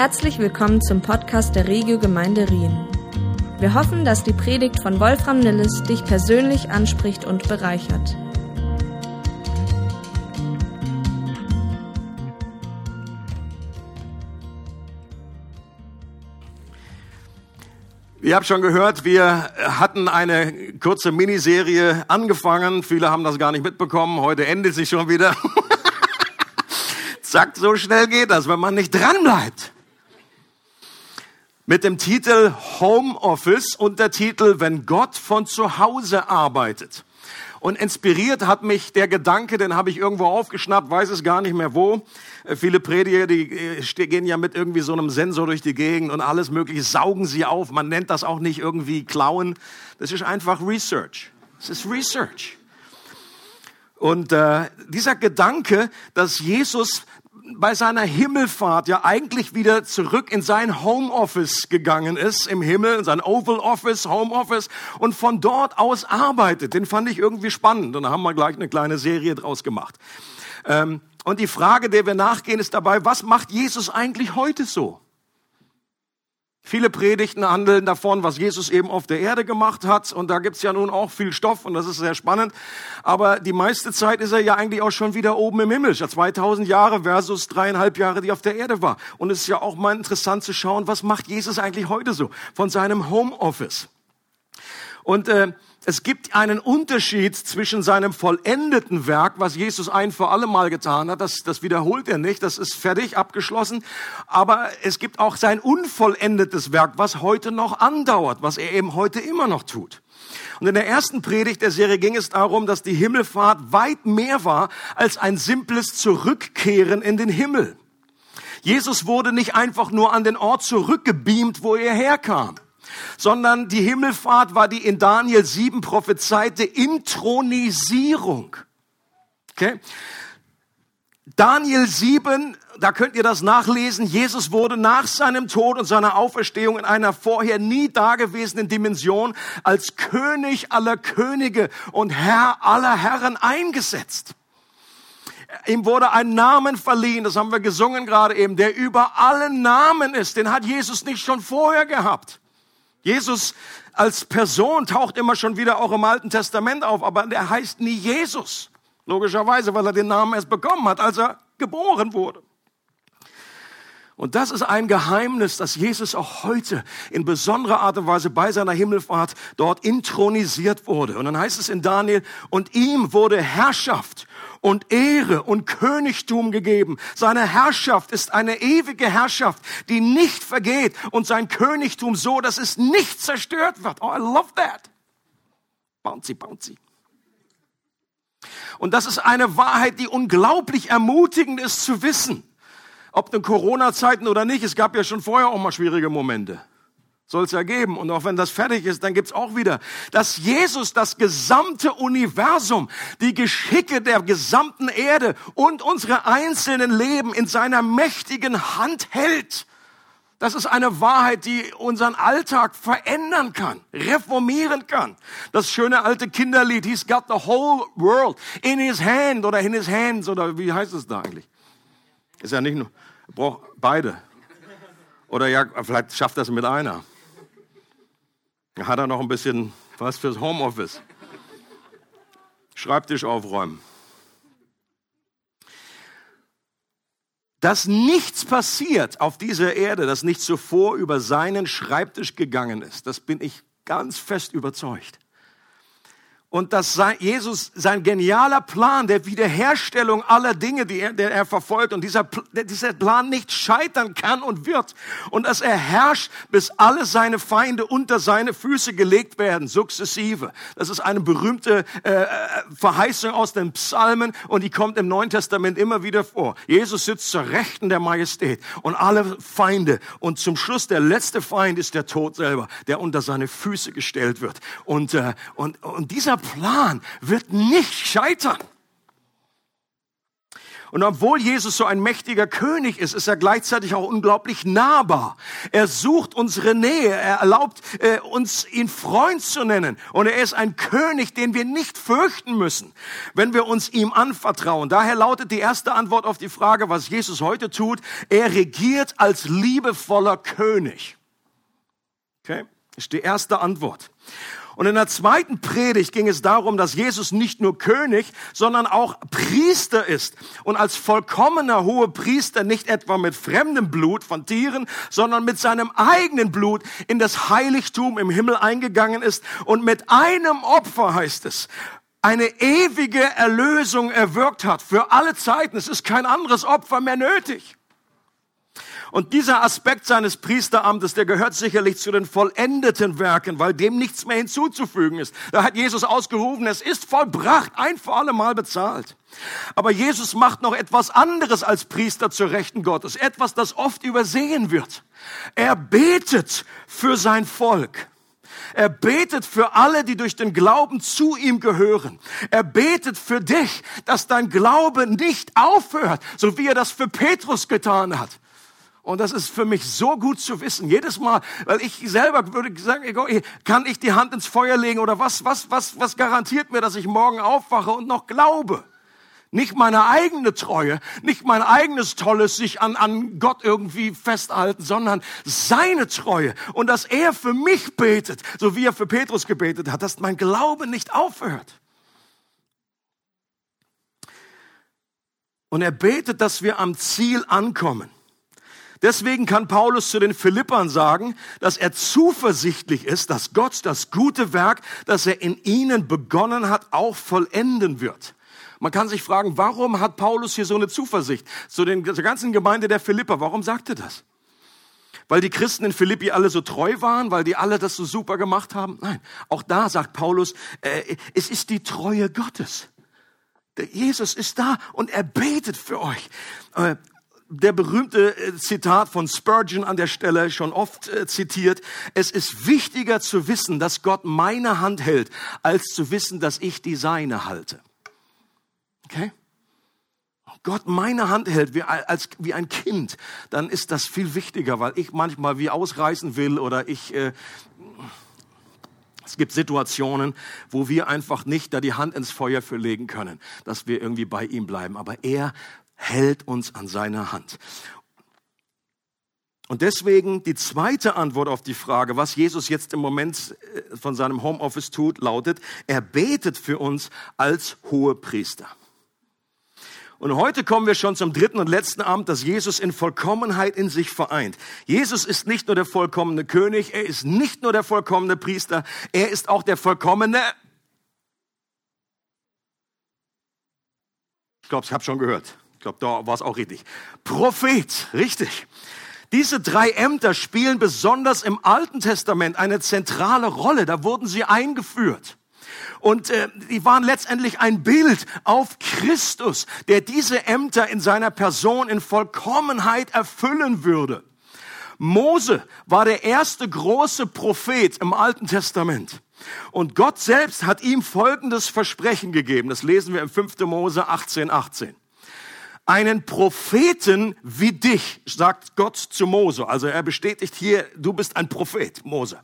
Herzlich willkommen zum Podcast der Regio Gemeinde Rien. Wir hoffen, dass die Predigt von Wolfram Nilles dich persönlich anspricht und bereichert. Ihr habt schon gehört, wir hatten eine kurze Miniserie angefangen. Viele haben das gar nicht mitbekommen. Heute endet sie schon wieder. Zack, so schnell geht das, wenn man nicht dranbleibt. Mit dem Titel Homeoffice und der Titel Wenn Gott von zu Hause arbeitet. Und inspiriert hat mich der Gedanke, den habe ich irgendwo aufgeschnappt, weiß es gar nicht mehr wo. Äh, viele Prediger, die äh, gehen ja mit irgendwie so einem Sensor durch die Gegend und alles Mögliche saugen sie auf. Man nennt das auch nicht irgendwie klauen. Das ist einfach Research. Es ist Research. Und äh, dieser Gedanke, dass Jesus bei seiner Himmelfahrt ja eigentlich wieder zurück in sein Homeoffice gegangen ist im Himmel, in sein Oval Office, Homeoffice und von dort aus arbeitet. Den fand ich irgendwie spannend und da haben wir gleich eine kleine Serie draus gemacht. Ähm, und die Frage, der wir nachgehen, ist dabei, was macht Jesus eigentlich heute so? Viele Predigten handeln davon, was Jesus eben auf der Erde gemacht hat. Und da gibt's ja nun auch viel Stoff und das ist sehr spannend. Aber die meiste Zeit ist er ja eigentlich auch schon wieder oben im Himmel. Ja, 2000 Jahre versus dreieinhalb Jahre, die auf der Erde war. Und es ist ja auch mal interessant zu schauen, was macht Jesus eigentlich heute so von seinem Homeoffice. Und äh, es gibt einen Unterschied zwischen seinem vollendeten Werk, was Jesus ein für alle Mal getan hat, das, das wiederholt er nicht, das ist fertig, abgeschlossen, aber es gibt auch sein unvollendetes Werk, was heute noch andauert, was er eben heute immer noch tut. Und in der ersten Predigt der Serie ging es darum, dass die Himmelfahrt weit mehr war als ein simples Zurückkehren in den Himmel. Jesus wurde nicht einfach nur an den Ort zurückgebeamt, wo er herkam sondern die Himmelfahrt war die in Daniel 7 prophezeite Intronisierung. Okay? Daniel 7, da könnt ihr das nachlesen. Jesus wurde nach seinem Tod und seiner Auferstehung in einer vorher nie dagewesenen Dimension als König aller Könige und Herr aller Herren eingesetzt. Ihm wurde ein Namen verliehen, das haben wir gesungen gerade eben, der über allen Namen ist. Den hat Jesus nicht schon vorher gehabt. Jesus als Person taucht immer schon wieder auch im Alten Testament auf, aber er heißt nie Jesus. Logischerweise, weil er den Namen erst bekommen hat, als er geboren wurde. Und das ist ein Geheimnis, dass Jesus auch heute in besonderer Art und Weise bei seiner Himmelfahrt dort intronisiert wurde. Und dann heißt es in Daniel, und ihm wurde Herrschaft und Ehre und Königtum gegeben. Seine Herrschaft ist eine ewige Herrschaft, die nicht vergeht und sein Königtum so, dass es nicht zerstört wird. Oh, I love that. Bouncy, bouncy. Und das ist eine Wahrheit, die unglaublich ermutigend ist zu wissen. Ob in Corona-Zeiten oder nicht, es gab ja schon vorher auch mal schwierige Momente soll es ja geben. Und auch wenn das fertig ist, dann gibt's auch wieder, dass Jesus das gesamte Universum, die Geschicke der gesamten Erde und unsere einzelnen Leben in seiner mächtigen Hand hält. Das ist eine Wahrheit, die unseren Alltag verändern kann, reformieren kann. Das schöne alte Kinderlied, He's got the whole world in his hand oder in his hands oder wie heißt es da eigentlich? Ist ja nicht nur, braucht beide. Oder ja, vielleicht schafft das mit einer. Hat er noch ein bisschen was fürs Homeoffice? Schreibtisch aufräumen. Dass nichts passiert auf dieser Erde, das nicht zuvor über seinen Schreibtisch gegangen ist, das bin ich ganz fest überzeugt und dass Jesus sein genialer Plan der Wiederherstellung aller Dinge, die er, der er verfolgt. Und dieser, dieser Plan nicht scheitern kann und wird. Und dass er herrscht, bis alle seine Feinde unter seine Füße gelegt werden, sukzessive. Das ist eine berühmte äh, Verheißung aus den Psalmen. Und die kommt im Neuen Testament immer wieder vor. Jesus sitzt zur Rechten der Majestät und alle Feinde. Und zum Schluss der letzte Feind ist der Tod selber, der unter seine Füße gestellt wird. Und, äh, und, und dieser Plan wird nicht scheitern. Und obwohl Jesus so ein mächtiger König ist, ist er gleichzeitig auch unglaublich nahbar. Er sucht unsere Nähe. Er erlaubt äh, uns, ihn Freund zu nennen. Und er ist ein König, den wir nicht fürchten müssen, wenn wir uns ihm anvertrauen. Daher lautet die erste Antwort auf die Frage, was Jesus heute tut. Er regiert als liebevoller König. Okay? Ist die erste Antwort. Und in der zweiten Predigt ging es darum, dass Jesus nicht nur König, sondern auch Priester ist. Und als vollkommener hohe Priester nicht etwa mit fremdem Blut von Tieren, sondern mit seinem eigenen Blut in das Heiligtum im Himmel eingegangen ist und mit einem Opfer heißt es, eine ewige Erlösung erwirkt hat für alle Zeiten. Es ist kein anderes Opfer mehr nötig. Und dieser Aspekt seines Priesteramtes, der gehört sicherlich zu den vollendeten Werken, weil dem nichts mehr hinzuzufügen ist. Da hat Jesus ausgerufen, es ist vollbracht, ein für alle Mal bezahlt. Aber Jesus macht noch etwas anderes als Priester zur Rechten Gottes, etwas, das oft übersehen wird. Er betet für sein Volk. Er betet für alle, die durch den Glauben zu ihm gehören. Er betet für dich, dass dein Glaube nicht aufhört, so wie er das für Petrus getan hat. Und das ist für mich so gut zu wissen. Jedes Mal, weil ich selber würde sagen, kann ich die Hand ins Feuer legen oder was, was, was, was garantiert mir, dass ich morgen aufwache und noch glaube? Nicht meine eigene Treue, nicht mein eigenes Tolles sich an, an Gott irgendwie festhalten, sondern seine Treue und dass er für mich betet, so wie er für Petrus gebetet hat, dass mein Glaube nicht aufhört. Und er betet, dass wir am Ziel ankommen. Deswegen kann Paulus zu den Philippern sagen, dass er zuversichtlich ist, dass Gott das gute Werk, das er in ihnen begonnen hat, auch vollenden wird. Man kann sich fragen, warum hat Paulus hier so eine Zuversicht zu den, zur ganzen Gemeinde der Philipper? Warum sagt er das? Weil die Christen in Philippi alle so treu waren, weil die alle das so super gemacht haben? Nein, auch da sagt Paulus, äh, es ist die Treue Gottes. Jesus ist da und er betet für euch. Der berühmte äh, Zitat von Spurgeon an der Stelle, schon oft äh, zitiert. Es ist wichtiger zu wissen, dass Gott meine Hand hält, als zu wissen, dass ich die seine halte. Okay? Gott meine Hand hält wie, als, wie ein Kind, dann ist das viel wichtiger, weil ich manchmal wie ausreißen will oder ich, äh, es gibt Situationen, wo wir einfach nicht da die Hand ins Feuer für legen können, dass wir irgendwie bei ihm bleiben. Aber er hält uns an seiner Hand. Und deswegen die zweite Antwort auf die Frage, was Jesus jetzt im Moment äh, von seinem Homeoffice tut, lautet, er betet für uns als Hohepriester. Und heute kommen wir schon zum dritten und letzten Amt, das Jesus in Vollkommenheit in sich vereint. Jesus ist nicht nur der vollkommene König, er ist nicht nur der vollkommene Priester, er ist auch der vollkommene. Ich glaube, ich habe schon gehört. Ich glaube, da war es auch richtig. Prophet, richtig. Diese drei Ämter spielen besonders im Alten Testament eine zentrale Rolle. Da wurden sie eingeführt. Und äh, die waren letztendlich ein Bild auf Christus, der diese Ämter in seiner Person in Vollkommenheit erfüllen würde. Mose war der erste große Prophet im Alten Testament. Und Gott selbst hat ihm folgendes Versprechen gegeben. Das lesen wir im 5. Mose 18, 18 einen Propheten wie dich, sagt Gott zu Mose. Also er bestätigt hier, du bist ein Prophet, Mose.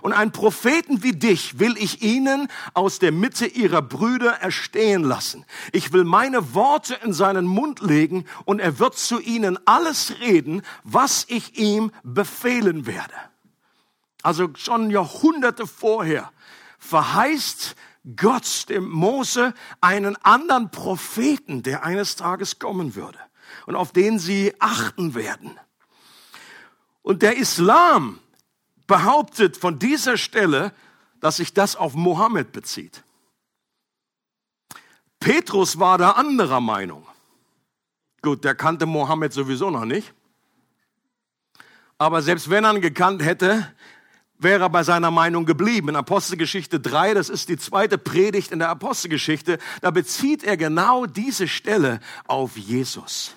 Und einen Propheten wie dich will ich ihnen aus der Mitte ihrer Brüder erstehen lassen. Ich will meine Worte in seinen Mund legen und er wird zu ihnen alles reden, was ich ihm befehlen werde. Also schon Jahrhunderte vorher verheißt Gott dem Mose einen anderen Propheten, der eines Tages kommen würde und auf den sie achten werden. Und der Islam behauptet von dieser Stelle, dass sich das auf Mohammed bezieht. Petrus war da anderer Meinung. Gut, der kannte Mohammed sowieso noch nicht. Aber selbst wenn er ihn gekannt hätte, wäre bei seiner Meinung geblieben. In Apostelgeschichte 3, das ist die zweite Predigt in der Apostelgeschichte, da bezieht er genau diese Stelle auf Jesus,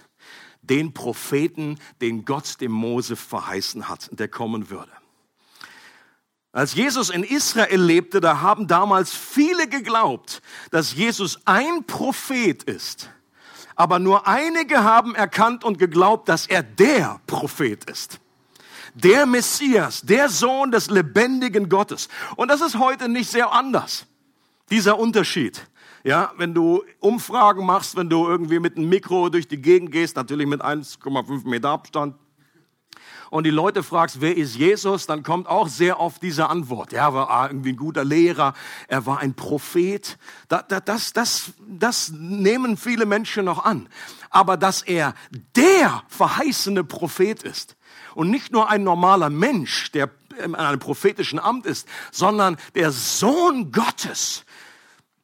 den Propheten, den Gott dem Mose verheißen hat, der kommen würde. Als Jesus in Israel lebte, da haben damals viele geglaubt, dass Jesus ein Prophet ist, Aber nur einige haben erkannt und geglaubt, dass er der Prophet ist. Der Messias, der Sohn des lebendigen Gottes. Und das ist heute nicht sehr anders. Dieser Unterschied. Ja, wenn du Umfragen machst, wenn du irgendwie mit einem Mikro durch die Gegend gehst, natürlich mit 1,5 Meter Abstand, und die Leute fragst, wer ist Jesus, dann kommt auch sehr oft diese Antwort. Ja, er war irgendwie ein guter Lehrer, er war ein Prophet. Das, das, das, das nehmen viele Menschen noch an. Aber dass er der verheißene Prophet ist und nicht nur ein normaler Mensch, der in einem prophetischen Amt ist, sondern der Sohn Gottes,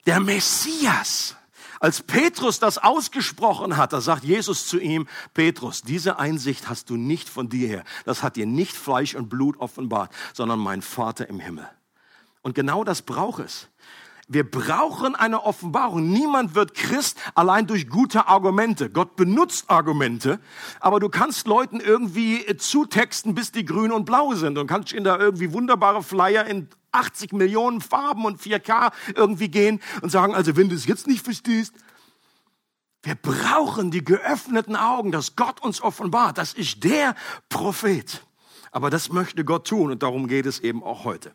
der Messias, als Petrus das ausgesprochen hat, da sagt Jesus zu ihm, Petrus, diese Einsicht hast du nicht von dir her. Das hat dir nicht Fleisch und Blut offenbart, sondern mein Vater im Himmel. Und genau das braucht es. Wir brauchen eine Offenbarung. Niemand wird Christ allein durch gute Argumente. Gott benutzt Argumente, aber du kannst Leuten irgendwie zutexten, bis die grün und blau sind und kannst ihnen da irgendwie wunderbare Flyer in 80 Millionen Farben und 4K irgendwie gehen und sagen, also wenn du es jetzt nicht verstehst, wir brauchen die geöffneten Augen, dass Gott uns offenbart. Das ist der Prophet. Aber das möchte Gott tun und darum geht es eben auch heute.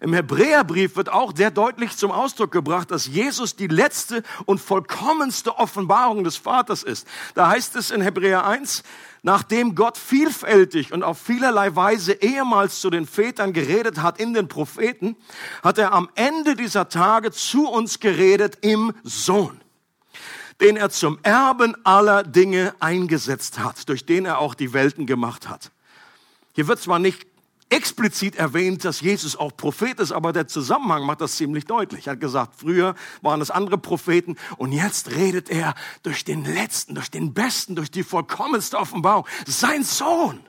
Im Hebräerbrief wird auch sehr deutlich zum Ausdruck gebracht, dass Jesus die letzte und vollkommenste Offenbarung des Vaters ist. Da heißt es in Hebräer 1, nachdem Gott vielfältig und auf vielerlei Weise ehemals zu den Vätern geredet hat in den Propheten, hat er am Ende dieser Tage zu uns geredet im Sohn den er zum Erben aller Dinge eingesetzt hat, durch den er auch die Welten gemacht hat. Hier wird zwar nicht explizit erwähnt, dass Jesus auch Prophet ist, aber der Zusammenhang macht das ziemlich deutlich. Er hat gesagt, früher waren es andere Propheten und jetzt redet er durch den letzten, durch den besten, durch die vollkommenste Offenbarung, sein Sohn.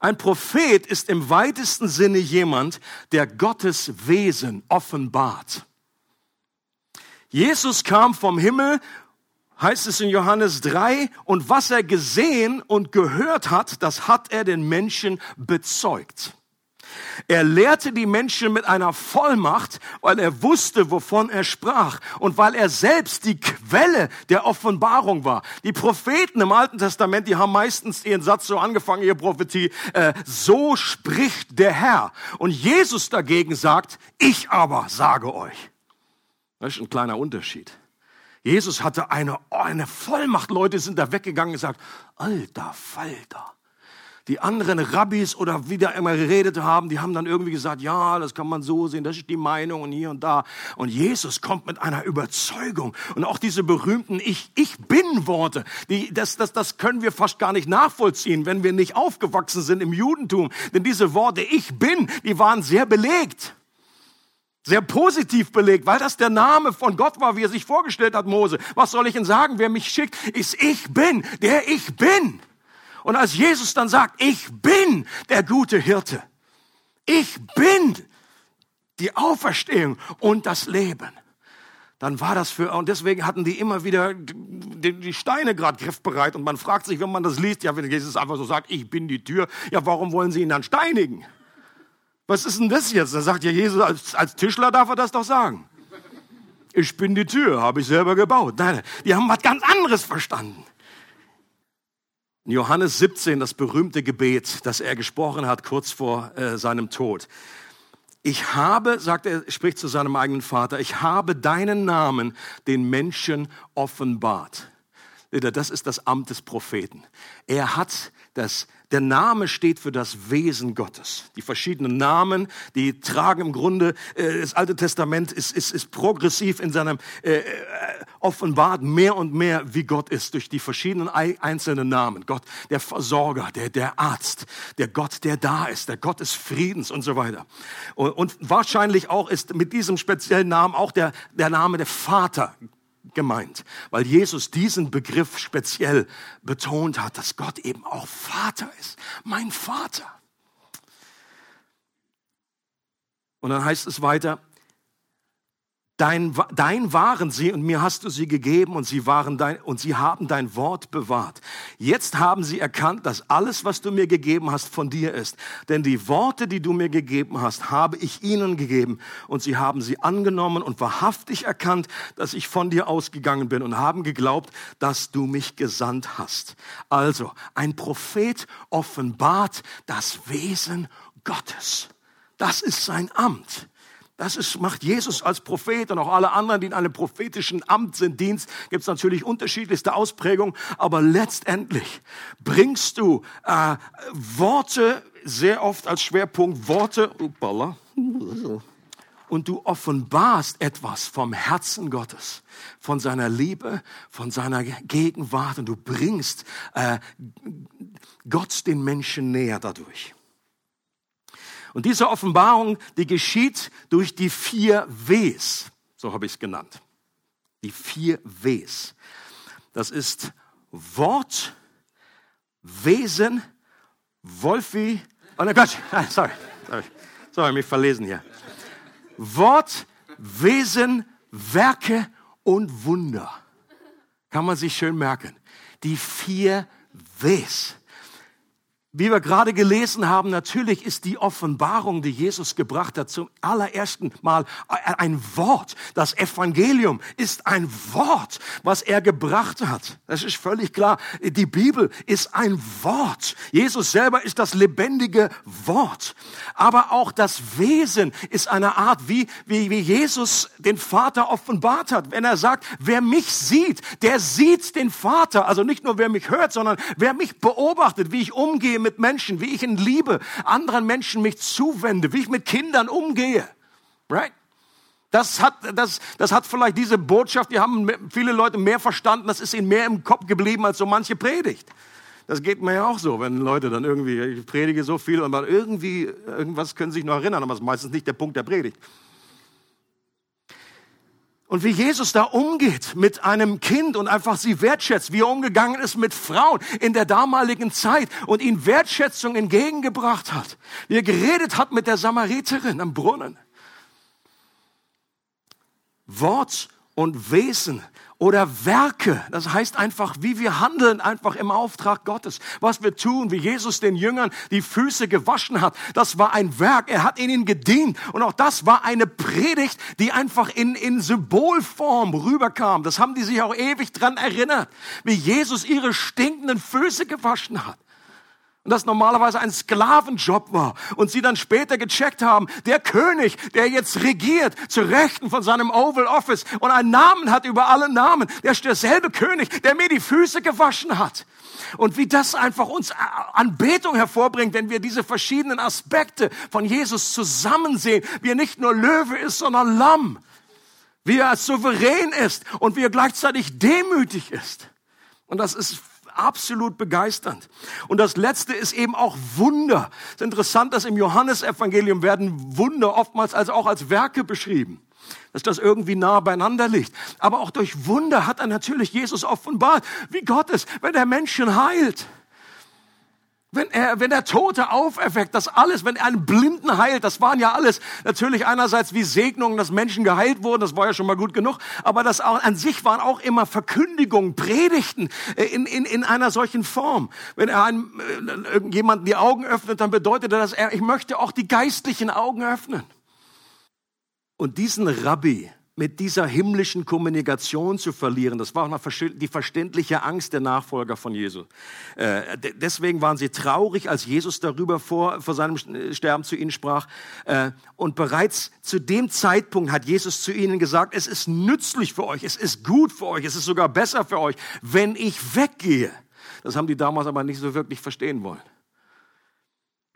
Ein Prophet ist im weitesten Sinne jemand, der Gottes Wesen offenbart. Jesus kam vom Himmel heißt es in Johannes 3, und was er gesehen und gehört hat, das hat er den Menschen bezeugt. Er lehrte die Menschen mit einer Vollmacht, weil er wusste, wovon er sprach und weil er selbst die Quelle der Offenbarung war. Die Propheten im Alten Testament, die haben meistens ihren Satz so angefangen, ihre Prophetie, äh, so spricht der Herr. Und Jesus dagegen sagt, ich aber sage euch. Das ist ein kleiner Unterschied. Jesus hatte eine, oh, eine Vollmacht. Leute sind da weggegangen und gesagt, alter Falter. Die anderen Rabbis oder wie da immer geredet haben, die haben dann irgendwie gesagt, ja, das kann man so sehen, das ist die Meinung und hier und da. Und Jesus kommt mit einer Überzeugung. Und auch diese berühmten Ich, ich bin Worte, die, das, das, das können wir fast gar nicht nachvollziehen, wenn wir nicht aufgewachsen sind im Judentum. Denn diese Worte Ich bin, die waren sehr belegt sehr positiv belegt, weil das der Name von Gott war, wie er sich vorgestellt hat, Mose. Was soll ich denn sagen? Wer mich schickt, ist ich bin, der ich bin. Und als Jesus dann sagt, ich bin der gute Hirte, ich bin die Auferstehung und das Leben, dann war das für, und deswegen hatten die immer wieder die, Steine gerade griffbereit. Und man fragt sich, wenn man das liest, ja, wenn Jesus einfach so sagt, ich bin die Tür, ja, warum wollen sie ihn dann steinigen? Was ist denn das jetzt? Da sagt ja Jesus, als, als Tischler darf er das doch sagen. Ich bin die Tür, habe ich selber gebaut. Nein, die haben was ganz anderes verstanden. In Johannes 17, das berühmte Gebet, das er gesprochen hat kurz vor äh, seinem Tod. Ich habe, sagt er, spricht zu seinem eigenen Vater, ich habe deinen Namen den Menschen offenbart. Das ist das Amt des Propheten. Er hat das der Name steht für das Wesen Gottes. Die verschiedenen Namen, die tragen im Grunde, äh, das Alte Testament ist, ist, ist progressiv in seinem äh, äh offenbart mehr und mehr, wie Gott ist, durch die verschiedenen einzelnen Namen. Gott, der Versorger, der, der Arzt, der Gott, der da ist, der Gott des Friedens und so weiter. Und, und wahrscheinlich auch ist mit diesem speziellen Namen auch der, der Name der Vater gemeint, weil Jesus diesen Begriff speziell betont hat, dass Gott eben auch Vater ist, mein Vater. Und dann heißt es weiter, Dein, dein waren sie und mir hast du sie gegeben und sie waren dein, und sie haben dein Wort bewahrt. Jetzt haben sie erkannt, dass alles, was du mir gegeben hast, von dir ist. Denn die Worte, die du mir gegeben hast, habe ich ihnen gegeben und sie haben sie angenommen und wahrhaftig erkannt, dass ich von dir ausgegangen bin und haben geglaubt, dass du mich gesandt hast. Also, ein Prophet offenbart das Wesen Gottes. Das ist sein Amt. Das ist, macht Jesus als Prophet und auch alle anderen, die in einem prophetischen Amt sind, Dienst, gibt es natürlich unterschiedlichste Ausprägungen, aber letztendlich bringst du äh, Worte, sehr oft als Schwerpunkt Worte, upala, und du offenbarst etwas vom Herzen Gottes, von seiner Liebe, von seiner Gegenwart und du bringst äh, Gott den Menschen näher dadurch. Und diese Offenbarung, die geschieht durch die vier Ws, so habe ich es genannt. Die vier Ws. Das ist Wort, Wesen, Wolfi, oh nein, Gott, sorry, sorry, sorry, mich verlesen hier. Wort, Wesen, Werke und Wunder. Kann man sich schön merken. Die vier Ws. Wie wir gerade gelesen haben, natürlich ist die Offenbarung, die Jesus gebracht hat, zum allerersten Mal ein Wort. Das Evangelium ist ein Wort, was er gebracht hat. Das ist völlig klar. Die Bibel ist ein Wort. Jesus selber ist das lebendige Wort. Aber auch das Wesen ist eine Art, wie, wie, wie Jesus den Vater offenbart hat. Wenn er sagt, wer mich sieht, der sieht den Vater. Also nicht nur wer mich hört, sondern wer mich beobachtet, wie ich umgehe umgehe mit Menschen, wie ich in Liebe anderen Menschen mich zuwende, wie ich mit Kindern umgehe. Right? Das hat, das, das hat vielleicht diese Botschaft, die haben viele Leute mehr verstanden, das ist ihnen mehr im Kopf geblieben als so manche Predigt. Das geht mir ja auch so, wenn Leute dann irgendwie, ich predige so viel, aber irgendwie, irgendwas können sie sich noch erinnern, aber das ist meistens nicht der Punkt der Predigt. Und wie Jesus da umgeht mit einem Kind und einfach sie wertschätzt, wie er umgegangen ist mit Frauen in der damaligen Zeit und ihnen Wertschätzung entgegengebracht hat. Wie er geredet hat mit der Samariterin am Brunnen. Wort und Wesen oder Werke. Das heißt einfach, wie wir handeln, einfach im Auftrag Gottes. Was wir tun, wie Jesus den Jüngern die Füße gewaschen hat, das war ein Werk. Er hat ihnen gedient. Und auch das war eine Predigt, die einfach in, in Symbolform rüberkam. Das haben die sich auch ewig dran erinnert, wie Jesus ihre stinkenden Füße gewaschen hat und das normalerweise ein Sklavenjob war und sie dann später gecheckt haben, der König, der jetzt regiert zu Rechten von seinem Oval Office und einen Namen hat über alle Namen, der ist derselbe König, der mir die Füße gewaschen hat. Und wie das einfach uns Anbetung hervorbringt, wenn wir diese verschiedenen Aspekte von Jesus zusammen sehen, wie er nicht nur Löwe ist, sondern Lamm, wie er souverän ist und wie er gleichzeitig demütig ist. Und das ist absolut begeisternd. Und das letzte ist eben auch Wunder. Es ist interessant, dass im Johannesevangelium werden Wunder oftmals als auch als Werke beschrieben. Dass das irgendwie nah beieinander liegt. Aber auch durch Wunder hat er natürlich Jesus offenbart, wie Gott ist, wenn er Menschen heilt. Wenn er, wenn er Tote auferweckt, das alles, wenn er einen Blinden heilt, das waren ja alles natürlich einerseits wie Segnungen, dass Menschen geheilt wurden, das war ja schon mal gut genug, aber das auch, an sich waren auch immer Verkündigungen, Predigten äh, in, in, in einer solchen Form. Wenn er einem, äh, jemanden die Augen öffnet, dann bedeutet das, er, ich möchte auch die geistlichen Augen öffnen. Und diesen Rabbi, mit dieser himmlischen Kommunikation zu verlieren. Das war auch die verständliche Angst der Nachfolger von Jesus. Äh, deswegen waren sie traurig, als Jesus darüber vor, vor seinem Sterben zu ihnen sprach. Äh, und bereits zu dem Zeitpunkt hat Jesus zu ihnen gesagt, es ist nützlich für euch, es ist gut für euch, es ist sogar besser für euch, wenn ich weggehe. Das haben die damals aber nicht so wirklich verstehen wollen.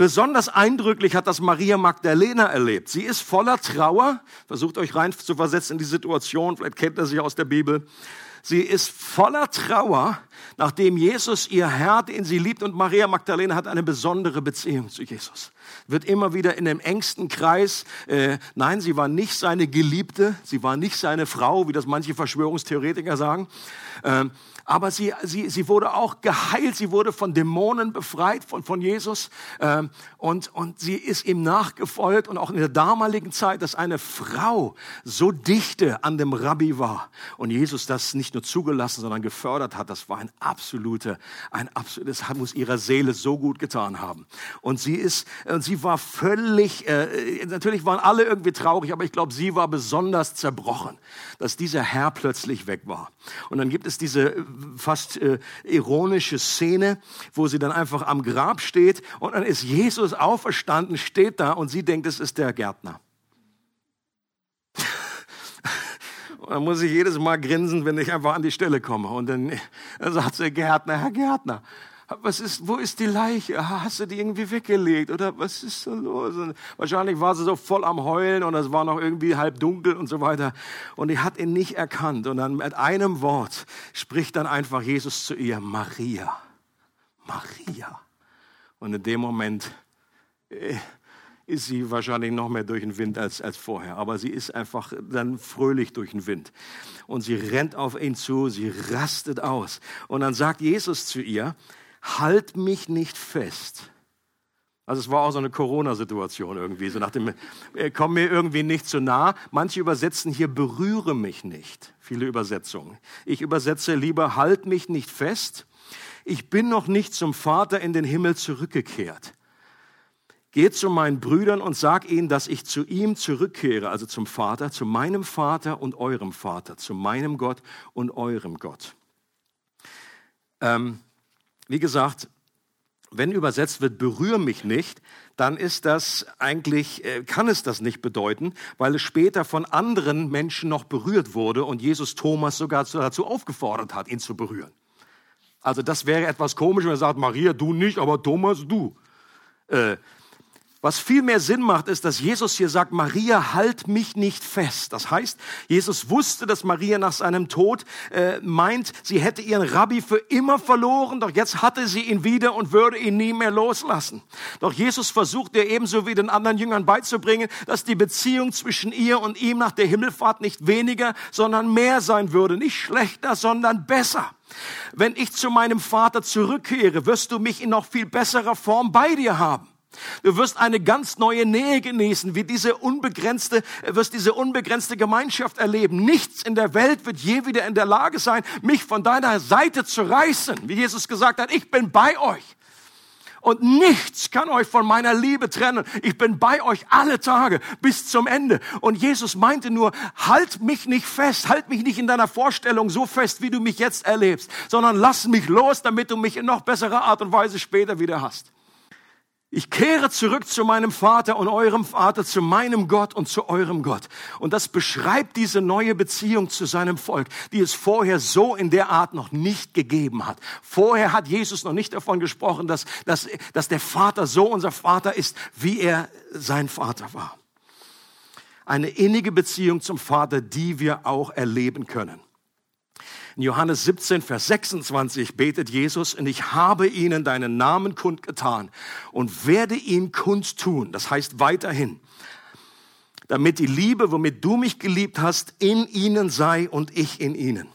Besonders eindrücklich hat das Maria Magdalena erlebt. Sie ist voller Trauer. Versucht euch rein zu versetzen in die Situation. Vielleicht kennt ihr sie aus der Bibel. Sie ist voller Trauer, nachdem Jesus ihr Herr, den sie liebt, und Maria Magdalena hat eine besondere Beziehung zu Jesus. Wird immer wieder in dem engsten Kreis, äh, nein, sie war nicht seine Geliebte, sie war nicht seine Frau, wie das manche Verschwörungstheoretiker sagen, äh, aber sie, sie, sie wurde auch geheilt, sie wurde von Dämonen befreit von, von Jesus ähm, und, und sie ist ihm nachgefolgt und auch in der damaligen Zeit, dass eine Frau so dichte an dem Rabbi war und Jesus das nicht nur zugelassen, sondern gefördert hat, das war ein absoluter, ein absolutes, das muss ihrer Seele so gut getan haben. Und sie ist, und sie war völlig, äh, natürlich waren alle irgendwie traurig, aber ich glaube, sie war besonders zerbrochen, dass dieser Herr plötzlich weg war. Und dann gibt es diese fast äh, ironische Szene, wo sie dann einfach am Grab steht und dann ist Jesus auferstanden, steht da und sie denkt, es ist der Gärtner. Dann muss ich jedes Mal grinsen, wenn ich einfach an die Stelle komme. Und dann, dann sagt der Gärtner, Herr Gärtner, was ist, wo ist die Leiche? Hast du die irgendwie weggelegt? Oder was ist so los? Und wahrscheinlich war sie so voll am Heulen und es war noch irgendwie halb dunkel und so weiter. Und die hat ihn nicht erkannt. Und dann mit einem Wort spricht dann einfach Jesus zu ihr, Maria. Maria. Und in dem Moment äh, ist sie wahrscheinlich noch mehr durch den Wind als, als vorher. Aber sie ist einfach dann fröhlich durch den Wind. Und sie rennt auf ihn zu, sie rastet aus. Und dann sagt Jesus zu ihr, halt mich nicht fest. Also es war auch so eine Corona-Situation irgendwie, so nach dem, äh, komm mir irgendwie nicht zu nah. Manche übersetzen hier, berühre mich nicht. Viele Übersetzungen. Ich übersetze lieber, halt mich nicht fest. Ich bin noch nicht zum Vater in den Himmel zurückgekehrt. Geht zu meinen Brüdern und sag ihnen, dass ich zu ihm zurückkehre, also zum Vater, zu meinem Vater und eurem Vater, zu meinem Gott und eurem Gott. Ähm, wie gesagt, wenn übersetzt wird, berühr mich nicht, dann ist das eigentlich, äh, kann es das nicht bedeuten, weil es später von anderen Menschen noch berührt wurde und Jesus Thomas sogar dazu aufgefordert hat, ihn zu berühren. Also das wäre etwas komisch, wenn er sagt, Maria, du nicht, aber Thomas, du. Äh, was viel mehr Sinn macht, ist, dass Jesus hier sagt, Maria, halt mich nicht fest. Das heißt, Jesus wusste, dass Maria nach seinem Tod äh, meint, sie hätte ihren Rabbi für immer verloren, doch jetzt hatte sie ihn wieder und würde ihn nie mehr loslassen. Doch Jesus versucht ihr ebenso wie den anderen Jüngern beizubringen, dass die Beziehung zwischen ihr und ihm nach der Himmelfahrt nicht weniger, sondern mehr sein würde. Nicht schlechter, sondern besser. Wenn ich zu meinem Vater zurückkehre, wirst du mich in noch viel besserer Form bei dir haben. Du wirst eine ganz neue Nähe genießen, wie diese unbegrenzte, wirst diese unbegrenzte Gemeinschaft erleben. Nichts in der Welt wird je wieder in der Lage sein, mich von deiner Seite zu reißen. Wie Jesus gesagt hat, ich bin bei euch. Und nichts kann euch von meiner Liebe trennen. Ich bin bei euch alle Tage bis zum Ende. Und Jesus meinte nur, halt mich nicht fest, halt mich nicht in deiner Vorstellung so fest, wie du mich jetzt erlebst, sondern lass mich los, damit du mich in noch besserer Art und Weise später wieder hast. Ich kehre zurück zu meinem Vater und eurem Vater, zu meinem Gott und zu eurem Gott. Und das beschreibt diese neue Beziehung zu seinem Volk, die es vorher so in der Art noch nicht gegeben hat. Vorher hat Jesus noch nicht davon gesprochen, dass, dass, dass der Vater so unser Vater ist, wie er sein Vater war. Eine innige Beziehung zum Vater, die wir auch erleben können. In Johannes 17, Vers 26 betet Jesus, und ich habe ihnen deinen Namen kundgetan und werde ihn kundtun. Das heißt weiterhin, damit die Liebe, womit du mich geliebt hast, in ihnen sei und ich in ihnen.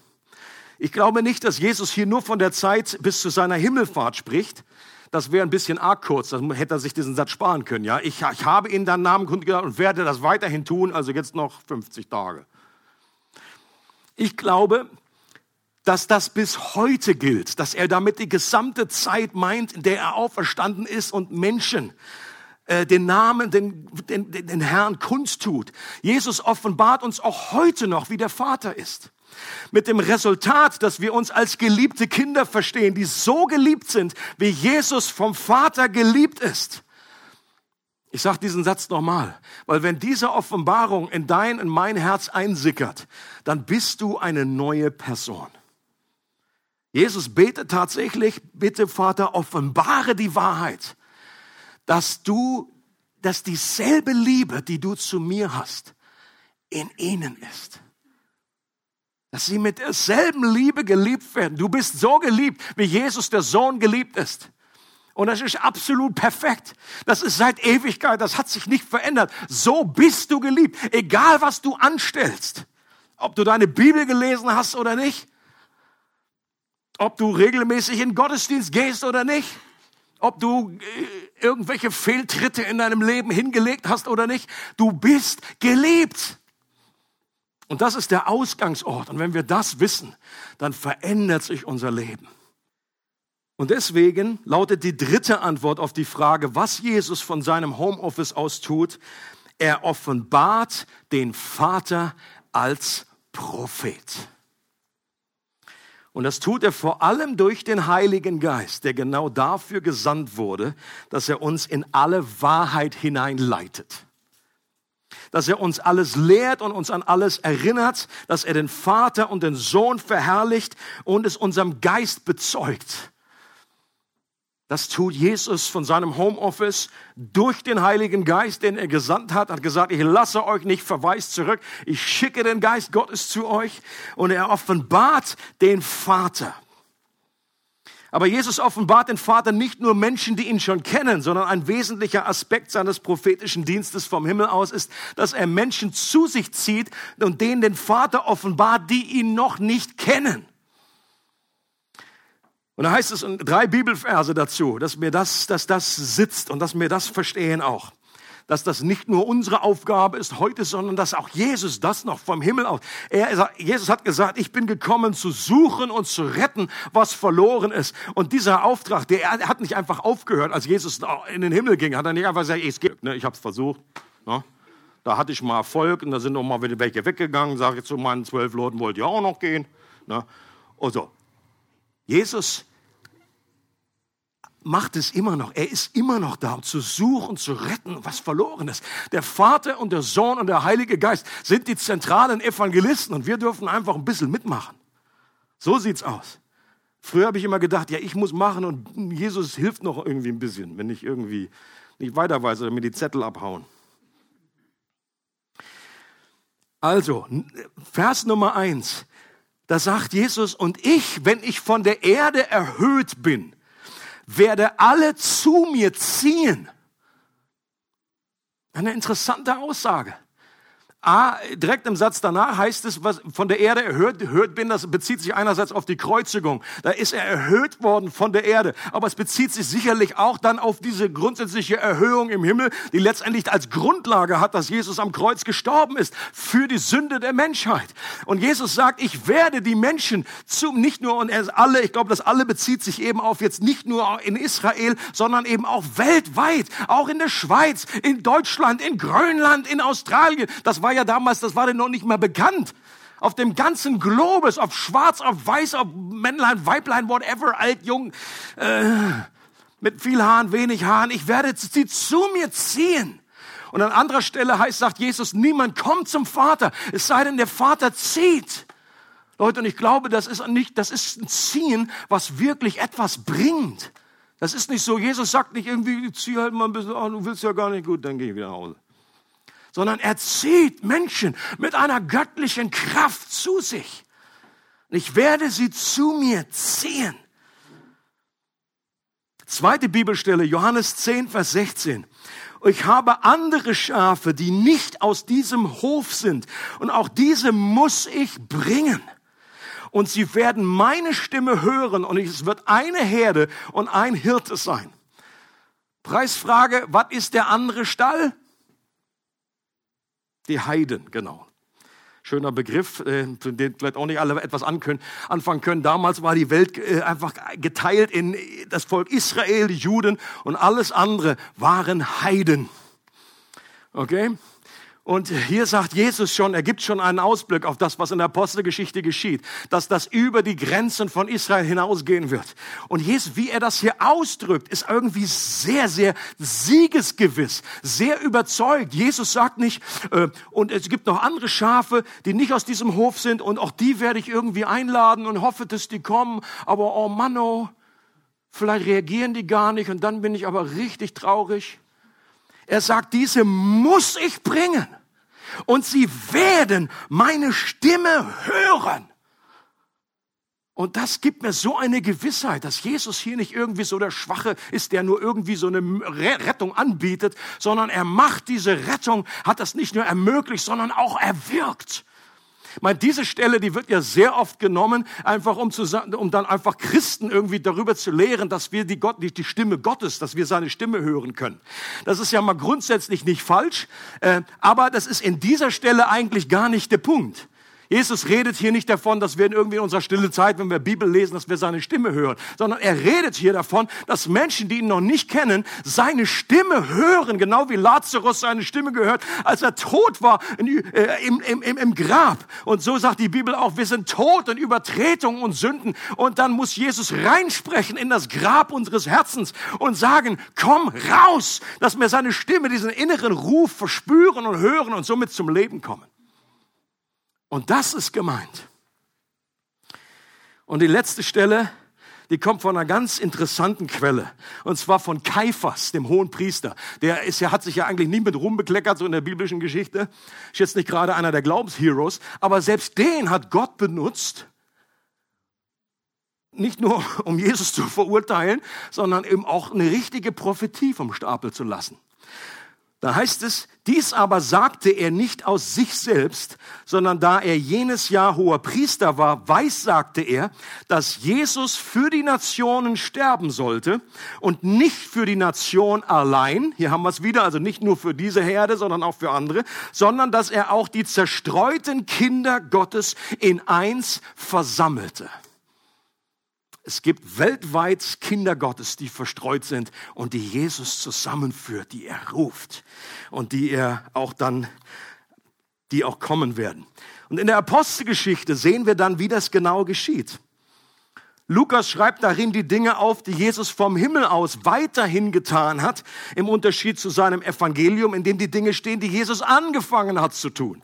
Ich glaube nicht, dass Jesus hier nur von der Zeit bis zu seiner Himmelfahrt spricht. Das wäre ein bisschen arg kurz, dann hätte er sich diesen Satz sparen können. Ja, ich, ich habe ihnen deinen Namen kundgetan und werde das weiterhin tun, also jetzt noch 50 Tage. Ich glaube, dass das bis heute gilt, dass er damit die gesamte Zeit meint, in der er auferstanden ist und Menschen äh, den Namen, den, den, den Herrn kundtut. Jesus offenbart uns auch heute noch, wie der Vater ist. Mit dem Resultat, dass wir uns als geliebte Kinder verstehen, die so geliebt sind, wie Jesus vom Vater geliebt ist. Ich sage diesen Satz nochmal, weil wenn diese Offenbarung in dein, in mein Herz einsickert, dann bist du eine neue Person. Jesus betet tatsächlich, bitte Vater, offenbare die Wahrheit, dass du, dass dieselbe Liebe, die du zu mir hast, in ihnen ist. Dass sie mit derselben Liebe geliebt werden. Du bist so geliebt, wie Jesus der Sohn geliebt ist. Und das ist absolut perfekt. Das ist seit Ewigkeit, das hat sich nicht verändert. So bist du geliebt. Egal was du anstellst. Ob du deine Bibel gelesen hast oder nicht Ob du regelmäßig in Gottesdienst gehst oder nicht, ob du äh, irgendwelche Fehltritte in deinem Leben hingelegt hast oder nicht, du bist geliebt. Und das ist der Ausgangsort. Und wenn wir das wissen, dann verändert sich unser Leben. Und deswegen lautet die dritte Antwort auf die Frage, was Jesus von seinem Homeoffice aus tut, er offenbart den Vater als Prophet. Und das tut er vor allem durch den Heiligen Geist, der genau dafür gesandt wurde, dass er uns in alle Wahrheit hineinleitet. Dass er uns alles lehrt und uns an alles erinnert, dass er den Vater und den Sohn verherrlicht und es unserem Geist bezeugt. Das tut Jesus von seinem Homeoffice durch den Heiligen Geist, den er gesandt hat, hat gesagt, ich lasse euch nicht verweist zurück, ich schicke den Geist Gottes zu euch und er offenbart den Vater. Aber Jesus offenbart den Vater nicht nur Menschen, die ihn schon kennen, sondern ein wesentlicher Aspekt seines prophetischen Dienstes vom Himmel aus ist, dass er Menschen zu sich zieht und denen den Vater offenbart, die ihn noch nicht kennen. Und da heißt es in drei Bibelverse dazu, dass mir das, dass das sitzt und dass wir das verstehen auch. Dass das nicht nur unsere Aufgabe ist heute, sondern dass auch Jesus das noch vom Himmel aus. Er, Jesus hat gesagt, ich bin gekommen zu suchen und zu retten, was verloren ist. Und dieser Auftrag, der er hat nicht einfach aufgehört, als Jesus in den Himmel ging, hat er nicht einfach gesagt, ich, ne, ich habe es versucht. Ne? Da hatte ich mal Erfolg und da sind noch mal welche weggegangen. Sage ich zu meinen zwölf Leuten, wollt ihr auch noch gehen? Ne? Also, Jesus macht es immer noch. Er ist immer noch da, um zu suchen, zu retten, was verloren ist. Der Vater und der Sohn und der Heilige Geist sind die zentralen Evangelisten und wir dürfen einfach ein bisschen mitmachen. So sieht's aus. Früher habe ich immer gedacht, ja, ich muss machen und Jesus hilft noch irgendwie ein bisschen, wenn ich irgendwie nicht weiter weiß oder mir die Zettel abhauen. Also, Vers Nummer eins. Da sagt Jesus, und ich, wenn ich von der Erde erhöht bin, werde alle zu mir ziehen. Eine interessante Aussage. A, direkt im Satz danach heißt es, was von der Erde erhöht, erhöht bin, das bezieht sich einerseits auf die Kreuzigung. Da ist er erhöht worden von der Erde. Aber es bezieht sich sicherlich auch dann auf diese grundsätzliche Erhöhung im Himmel, die letztendlich als Grundlage hat, dass Jesus am Kreuz gestorben ist für die Sünde der Menschheit. Und Jesus sagt, ich werde die Menschen zu, nicht nur und er alle, ich glaube, das alle bezieht sich eben auf jetzt nicht nur in Israel, sondern eben auch weltweit, auch in der Schweiz, in Deutschland, in Grönland, in Australien. Das war ja damals, das war denn noch nicht mehr bekannt. Auf dem ganzen Globus, auf schwarz, auf weiß, auf Männlein, Weiblein, whatever, alt, jung, äh, mit viel Haaren, wenig Haaren. Ich werde sie zu mir ziehen. Und an anderer Stelle heißt, sagt Jesus, niemand kommt zum Vater, es sei denn, der Vater zieht. Leute, und ich glaube, das ist nicht, das ist ein Ziehen, was wirklich etwas bringt. Das ist nicht so, Jesus sagt nicht irgendwie, zieh halt mal ein bisschen, oh, du willst ja gar nicht gut, dann geh ich wieder nach Hause sondern er zieht Menschen mit einer göttlichen Kraft zu sich. Ich werde sie zu mir ziehen. Zweite Bibelstelle, Johannes 10, Vers 16. Ich habe andere Schafe, die nicht aus diesem Hof sind. Und auch diese muss ich bringen. Und sie werden meine Stimme hören. Und es wird eine Herde und ein Hirte sein. Preisfrage, was ist der andere Stall? Die Heiden, genau. Schöner Begriff, äh, den vielleicht auch nicht alle etwas anfangen können. Damals war die Welt äh, einfach geteilt in das Volk Israel, die Juden und alles andere waren Heiden. Okay? Und hier sagt Jesus schon, er gibt schon einen Ausblick auf das, was in der Apostelgeschichte geschieht, dass das über die Grenzen von Israel hinausgehen wird. Und Jesus, wie er das hier ausdrückt, ist irgendwie sehr, sehr siegesgewiss, sehr überzeugt. Jesus sagt nicht, äh, und es gibt noch andere Schafe, die nicht aus diesem Hof sind und auch die werde ich irgendwie einladen und hoffe, dass die kommen. Aber oh Mann, oh, vielleicht reagieren die gar nicht und dann bin ich aber richtig traurig. Er sagt, diese muss ich bringen. Und sie werden meine Stimme hören. Und das gibt mir so eine Gewissheit, dass Jesus hier nicht irgendwie so der Schwache ist, der nur irgendwie so eine Rettung anbietet, sondern er macht diese Rettung, hat das nicht nur ermöglicht, sondern auch erwirkt. Ich meine, diese Stelle, die wird ja sehr oft genommen, einfach um, zu, um dann einfach Christen irgendwie darüber zu lehren, dass wir die, Gott, die, die Stimme Gottes, dass wir seine Stimme hören können. Das ist ja mal grundsätzlich nicht falsch, äh, aber das ist in dieser Stelle eigentlich gar nicht der Punkt. Jesus redet hier nicht davon, dass wir in irgendwie in unserer stille Zeit, wenn wir Bibel lesen, dass wir seine Stimme hören, sondern er redet hier davon, dass Menschen, die ihn noch nicht kennen, seine Stimme hören, genau wie Lazarus seine Stimme gehört, als er tot war in, äh, im, im, im Grab. Und so sagt die Bibel auch, wir sind tot in Übertretungen und Sünden. Und dann muss Jesus reinsprechen in das Grab unseres Herzens und sagen, komm raus, dass wir seine Stimme, diesen inneren Ruf verspüren und hören und somit zum Leben kommen. Und das ist gemeint. Und die letzte Stelle, die kommt von einer ganz interessanten Quelle. Und zwar von Kaiphas, dem hohen Priester. Der ist ja, hat sich ja eigentlich nie mit Ruhm bekleckert, so in der biblischen Geschichte. Ist jetzt nicht gerade einer der Glaubensheroes. Aber selbst den hat Gott benutzt, nicht nur um Jesus zu verurteilen, sondern eben auch eine richtige Prophetie vom Stapel zu lassen. Da heißt es, dies aber sagte er nicht aus sich selbst, sondern da er jenes Jahr hoher Priester war, weiß sagte er, dass Jesus für die Nationen sterben sollte und nicht für die Nation allein, hier haben wir es wieder, also nicht nur für diese Herde, sondern auch für andere, sondern dass er auch die zerstreuten Kinder Gottes in eins versammelte. Es gibt weltweit Kinder Gottes, die verstreut sind und die Jesus zusammenführt, die er ruft und die er auch dann, die auch kommen werden. Und in der Apostelgeschichte sehen wir dann, wie das genau geschieht. Lukas schreibt darin die Dinge auf, die Jesus vom Himmel aus weiterhin getan hat, im Unterschied zu seinem Evangelium, in dem die Dinge stehen, die Jesus angefangen hat zu tun.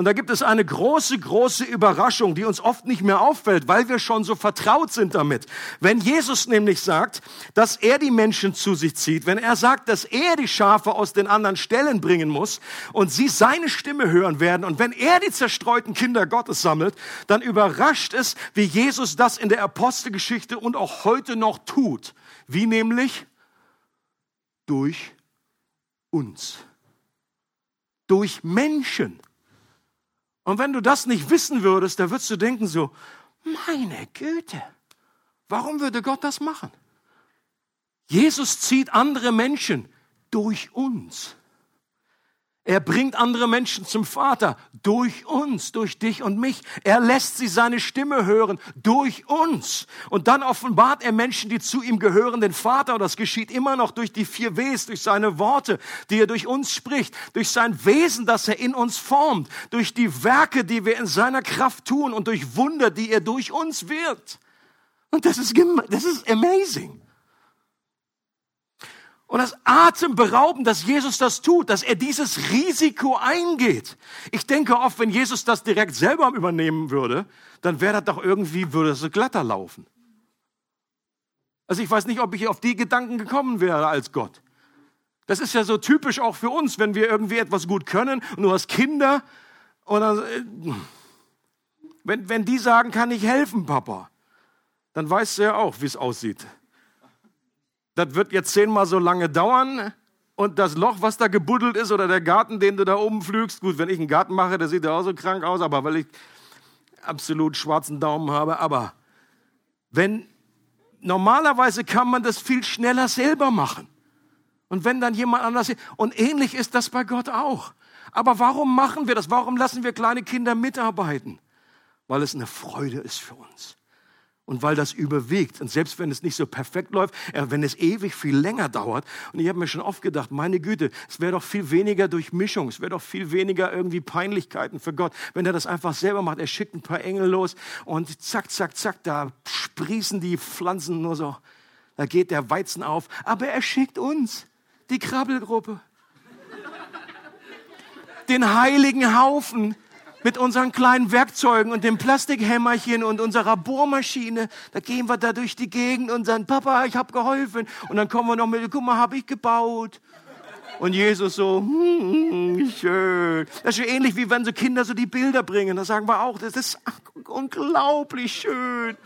Und da gibt es eine große, große Überraschung, die uns oft nicht mehr auffällt, weil wir schon so vertraut sind damit. Wenn Jesus nämlich sagt, dass er die Menschen zu sich zieht, wenn er sagt, dass er die Schafe aus den anderen Stellen bringen muss und sie seine Stimme hören werden und wenn er die zerstreuten Kinder Gottes sammelt, dann überrascht es, wie Jesus das in der Apostelgeschichte und auch heute noch tut. Wie nämlich? Durch uns. Durch Menschen. Und wenn du das nicht wissen würdest, da würdest du denken so, meine Güte, warum würde Gott das machen? Jesus zieht andere Menschen durch uns. Er bringt andere Menschen zum Vater durch uns, durch dich und mich. Er lässt sie seine Stimme hören durch uns. Und dann offenbart er Menschen, die zu ihm gehören, den Vater. Und das geschieht immer noch durch die vier Ws, durch seine Worte, die er durch uns spricht, durch sein Wesen, das er in uns formt, durch die Werke, die wir in seiner Kraft tun und durch Wunder, die er durch uns wirkt. Und das ist, das ist amazing. Und das Atemberauben, dass Jesus das tut, dass er dieses Risiko eingeht. Ich denke oft, wenn Jesus das direkt selber übernehmen würde, dann wäre das doch irgendwie, würde es glatter laufen. Also ich weiß nicht, ob ich auf die Gedanken gekommen wäre als Gott. Das ist ja so typisch auch für uns, wenn wir irgendwie etwas gut können und du hast Kinder und äh, wenn, wenn die sagen, kann ich helfen, Papa, dann weißt du ja auch, wie es aussieht das wird jetzt zehnmal so lange dauern. Und das Loch, was da gebuddelt ist, oder der Garten, den du da oben pflügst, gut, wenn ich einen Garten mache, der sieht ja auch so krank aus, aber weil ich absolut schwarzen Daumen habe, aber wenn, normalerweise kann man das viel schneller selber machen. Und wenn dann jemand anders, und ähnlich ist das bei Gott auch. Aber warum machen wir das? Warum lassen wir kleine Kinder mitarbeiten? Weil es eine Freude ist für uns und weil das überwiegt. Und selbst wenn es nicht so perfekt läuft, äh, wenn es ewig viel länger dauert. Und ich habe mir schon oft gedacht, meine Güte, es wäre doch viel weniger Durchmischung, es wäre doch viel weniger irgendwie Peinlichkeiten für Gott, wenn er das einfach selber macht. Er schickt ein paar Engel los und zack, zack, zack, da sprießen die Pflanzen nur so. Da geht der Weizen auf. Aber er schickt uns, die Krabbelgruppe, den heiligen Haufen, mit unseren kleinen Werkzeugen und dem Plastikhämmerchen und unserer Bohrmaschine, da gehen wir da durch die Gegend und sagen, Papa, ich habe geholfen. Und dann kommen wir noch mit, guck mal, habe ich gebaut. Und Jesus so, hm, schön. Das ist so ähnlich wie wenn so Kinder so die Bilder bringen. Da sagen wir auch, das ist unglaublich schön.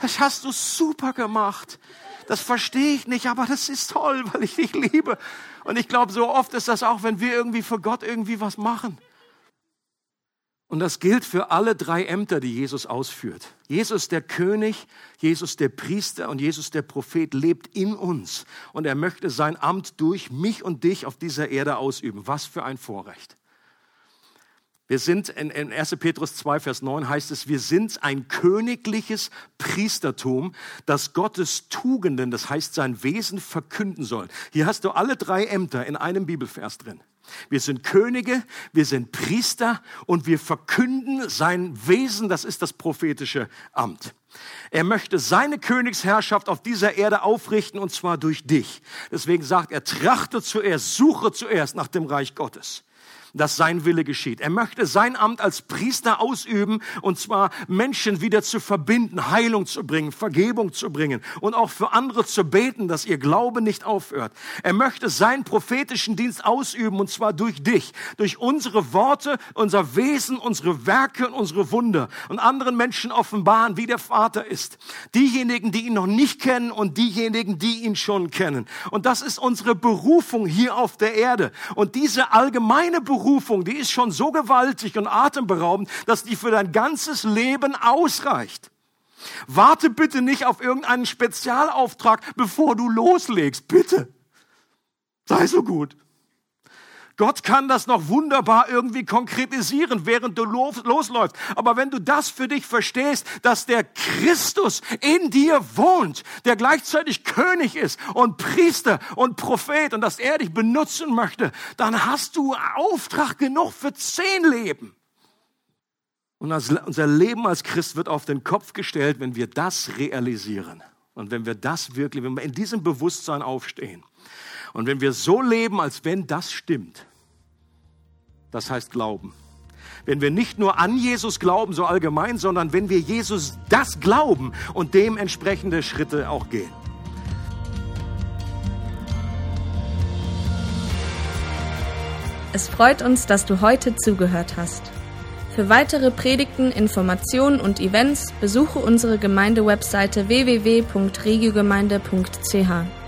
Das hast du super gemacht. Das verstehe ich nicht, aber das ist toll, weil ich dich liebe. Und ich glaube, so oft ist das auch, wenn wir irgendwie für Gott irgendwie was machen Und das gilt für alle drei Ämter, die Jesus ausführt. Jesus der König, Jesus der Priester und Jesus der Prophet lebt in uns. Und er möchte sein Amt durch mich und dich auf dieser Erde ausüben. Was für ein Vorrecht. Wir sind in, in 1. Petrus 2, Vers 9 heißt es, wir sind ein königliches Priestertum, das Gottes Tugenden, das heißt sein Wesen, verkünden soll. Hier hast du alle drei Ämter in einem Bibelvers drin. Wir sind Könige, wir sind Priester und wir verkünden sein Wesen, das ist das prophetische Amt. Er möchte seine Königsherrschaft auf dieser Erde aufrichten und zwar durch dich. Deswegen sagt er, trachte zuerst, suche zuerst nach dem Reich Gottes dass sein Wille geschieht. Er möchte sein Amt als Priester ausüben und zwar Menschen wieder zu verbinden, Heilung zu bringen, Vergebung zu bringen und auch für andere zu beten, dass ihr Glaube nicht aufhört. Er möchte seinen prophetischen Dienst ausüben und zwar durch dich, durch unsere Worte, unser Wesen, unsere Werke und unsere Wunder und anderen Menschen offenbaren, wie der Vater ist. Diejenigen, die ihn noch nicht kennen und diejenigen, die ihn schon kennen. Und das ist unsere Berufung hier auf der Erde. Und diese allgemeine Berufung Berufung, die ist schon so gewaltig und atemberaubend, dass die für dein ganzes Leben ausreicht. Warte bitte nicht auf irgendeinen Spezialauftrag, bevor du loslegst. Bitte. Sei so gut. Gott kann das noch wunderbar irgendwie konkretisieren, während du losläufst. Aber wenn du das für dich verstehst, dass der Christus in dir wohnt, der gleichzeitig König ist und Priester und Prophet und dass er dich benutzen möchte, dann hast du Auftrag genug für zehn Leben. Und unser Leben als Christ wird auf den Kopf gestellt, wenn wir das realisieren. Und wenn wir das wirklich, wenn wir in diesem Bewusstsein aufstehen. Und wenn wir so leben, als wenn das stimmt, das heißt Glauben. Wenn wir nicht nur an Jesus glauben, so allgemein, sondern wenn wir Jesus das glauben und dementsprechende Schritte auch gehen. Es freut uns, dass du heute zugehört hast. Für weitere Predigten, Informationen und Events besuche unsere Gemeindewebseite www.regiogemeinde.ch.